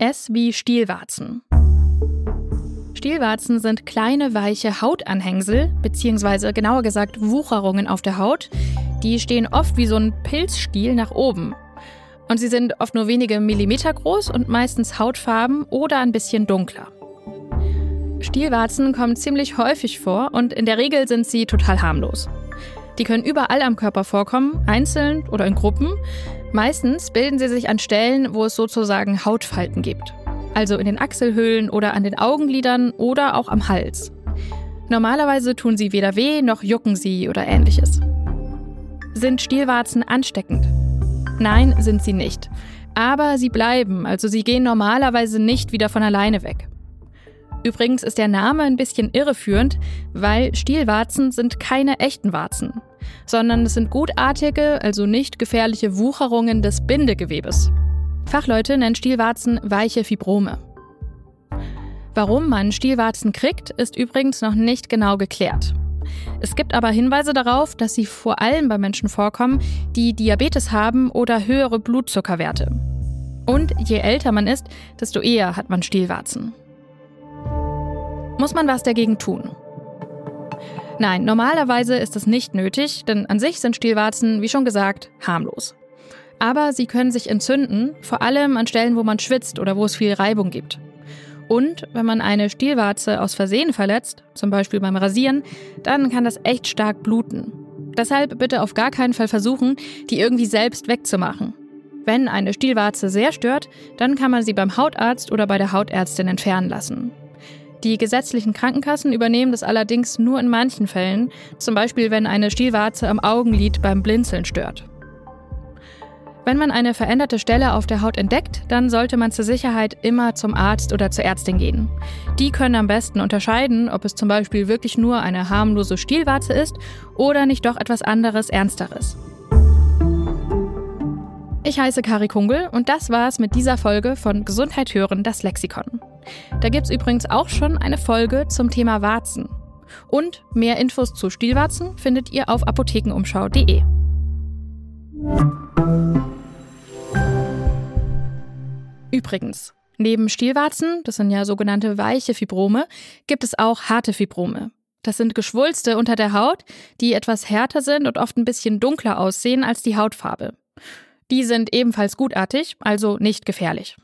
S wie Stielwarzen. Stielwarzen sind kleine, weiche Hautanhängsel, beziehungsweise genauer gesagt Wucherungen auf der Haut. Die stehen oft wie so ein Pilzstiel nach oben. Und sie sind oft nur wenige Millimeter groß und meistens hautfarben oder ein bisschen dunkler. Stielwarzen kommen ziemlich häufig vor und in der Regel sind sie total harmlos. Die können überall am Körper vorkommen, einzeln oder in Gruppen. Meistens bilden sie sich an Stellen, wo es sozusagen Hautfalten gibt. Also in den Achselhöhlen oder an den Augenlidern oder auch am Hals. Normalerweise tun sie weder weh noch jucken sie oder ähnliches. Sind Stielwarzen ansteckend? Nein, sind sie nicht. Aber sie bleiben, also sie gehen normalerweise nicht wieder von alleine weg. Übrigens ist der Name ein bisschen irreführend, weil Stielwarzen sind keine echten Warzen, sondern es sind gutartige, also nicht gefährliche Wucherungen des Bindegewebes. Fachleute nennen Stielwarzen weiche Fibrome. Warum man Stielwarzen kriegt, ist übrigens noch nicht genau geklärt. Es gibt aber Hinweise darauf, dass sie vor allem bei Menschen vorkommen, die Diabetes haben oder höhere Blutzuckerwerte. Und je älter man ist, desto eher hat man Stielwarzen. Muss man was dagegen tun? Nein, normalerweise ist es nicht nötig, denn an sich sind Stielwarzen, wie schon gesagt, harmlos. Aber sie können sich entzünden, vor allem an Stellen, wo man schwitzt oder wo es viel Reibung gibt. Und wenn man eine Stielwarze aus Versehen verletzt, zum Beispiel beim Rasieren, dann kann das echt stark bluten. Deshalb bitte auf gar keinen Fall versuchen, die irgendwie selbst wegzumachen. Wenn eine Stielwarze sehr stört, dann kann man sie beim Hautarzt oder bei der Hautärztin entfernen lassen. Die gesetzlichen Krankenkassen übernehmen das allerdings nur in manchen Fällen, zum Beispiel wenn eine Stielwarze am Augenlid beim Blinzeln stört. Wenn man eine veränderte Stelle auf der Haut entdeckt, dann sollte man zur Sicherheit immer zum Arzt oder zur Ärztin gehen. Die können am besten unterscheiden, ob es zum Beispiel wirklich nur eine harmlose Stielwarze ist oder nicht doch etwas anderes, Ernsteres. Ich heiße Kari Kungel und das war's mit dieser Folge von Gesundheit hören, das Lexikon. Da gibt's übrigens auch schon eine Folge zum Thema Warzen. Und mehr Infos zu Stielwarzen findet ihr auf apothekenumschau.de. Übrigens, neben Stielwarzen, das sind ja sogenannte weiche Fibrome, gibt es auch harte Fibrome. Das sind Geschwulste unter der Haut, die etwas härter sind und oft ein bisschen dunkler aussehen als die Hautfarbe. Die sind ebenfalls gutartig, also nicht gefährlich.